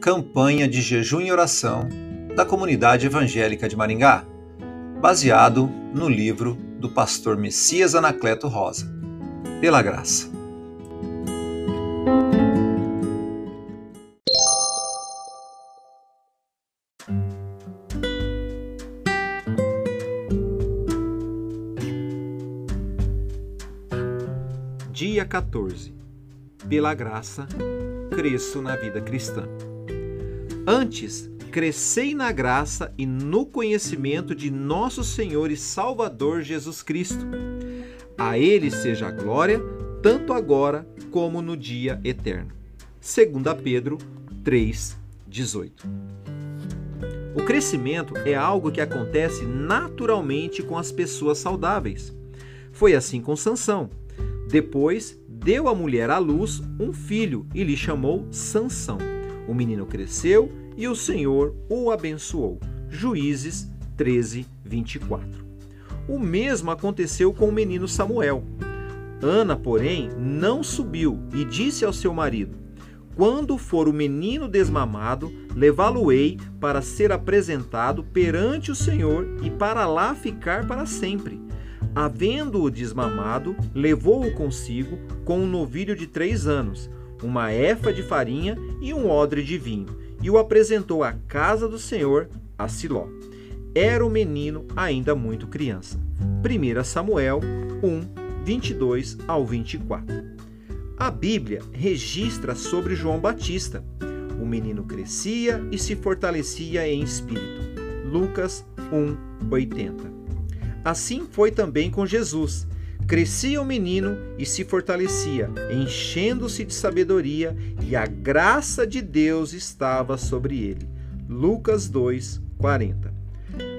Campanha de Jejum e Oração da Comunidade Evangélica de Maringá, baseado no livro do pastor Messias Anacleto Rosa. Pela graça. Dia 14. Pela graça, cresço na vida cristã. Antes, crescei na graça e no conhecimento de nosso Senhor e Salvador Jesus Cristo. A Ele seja a glória, tanto agora como no dia eterno. 2 Pedro 3,18 O crescimento é algo que acontece naturalmente com as pessoas saudáveis. Foi assim com Sansão. Depois deu à mulher à luz um filho e lhe chamou Sansão. O menino cresceu e o Senhor o abençoou. Juízes 13, 24. O mesmo aconteceu com o menino Samuel. Ana, porém, não subiu e disse ao seu marido: Quando for o menino desmamado, levá-lo-ei para ser apresentado perante o Senhor e para lá ficar para sempre. Havendo-o desmamado, levou-o consigo com um novilho de três anos, uma efa de farinha e um odre de vinho e o apresentou à casa do Senhor, a Siló. Era o menino ainda muito criança. 1 Samuel 1, 22 ao 24. A Bíblia registra sobre João Batista. O menino crescia e se fortalecia em espírito. Lucas 1, 80. Assim foi também com Jesus. Crescia o menino e se fortalecia, enchendo-se de sabedoria, e a graça de Deus estava sobre ele. Lucas 2, 40.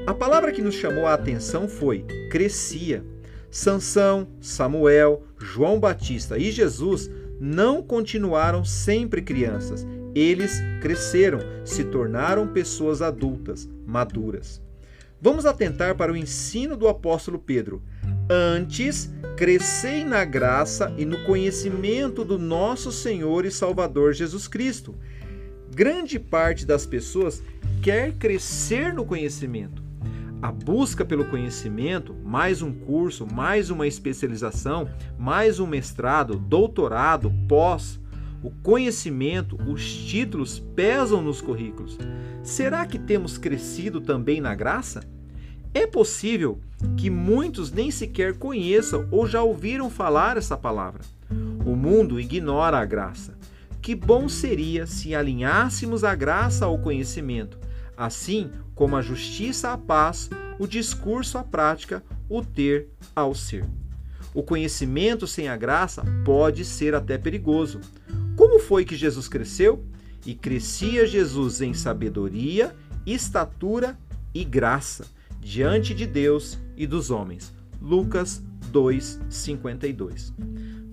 A palavra que nos chamou a atenção foi crescia. Sansão, Samuel, João Batista e Jesus não continuaram sempre crianças. Eles cresceram, se tornaram pessoas adultas, maduras. Vamos atentar para o ensino do apóstolo Pedro. Antes, crescei na graça e no conhecimento do nosso Senhor e Salvador Jesus Cristo. Grande parte das pessoas quer crescer no conhecimento. A busca pelo conhecimento, mais um curso, mais uma especialização, mais um mestrado, doutorado, pós, o conhecimento, os títulos pesam nos currículos. Será que temos crescido também na graça? É possível que muitos nem sequer conheçam ou já ouviram falar essa palavra. O mundo ignora a graça. Que bom seria se alinhássemos a graça ao conhecimento, assim como a justiça à paz, o discurso à prática, o ter ao ser. O conhecimento sem a graça pode ser até perigoso. Como foi que Jesus cresceu? E crescia Jesus em sabedoria, estatura e graça diante de Deus e dos homens. Lucas 2:52.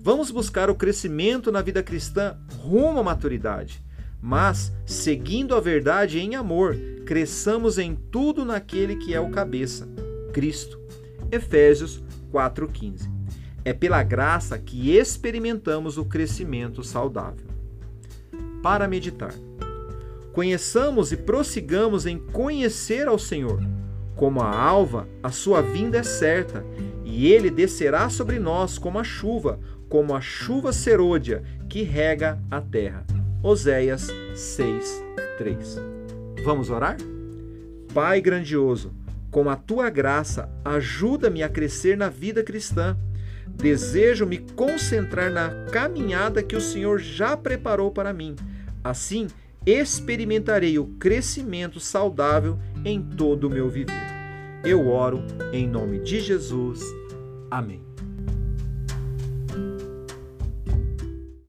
Vamos buscar o crescimento na vida cristã rumo à maturidade, mas seguindo a verdade em amor, cresçamos em tudo naquele que é o cabeça, Cristo. Efésios 4:15. É pela graça que experimentamos o crescimento saudável. Para meditar. Conheçamos e prossigamos em conhecer ao Senhor como a alva, a sua vinda é certa, e ele descerá sobre nós como a chuva, como a chuva serôdia que rega a terra. Oséias 6, 3. Vamos orar? Pai grandioso, com a tua graça, ajuda-me a crescer na vida cristã. Desejo me concentrar na caminhada que o Senhor já preparou para mim. Assim, experimentarei o crescimento saudável em todo o meu viver. Eu oro em nome de Jesus. Amém.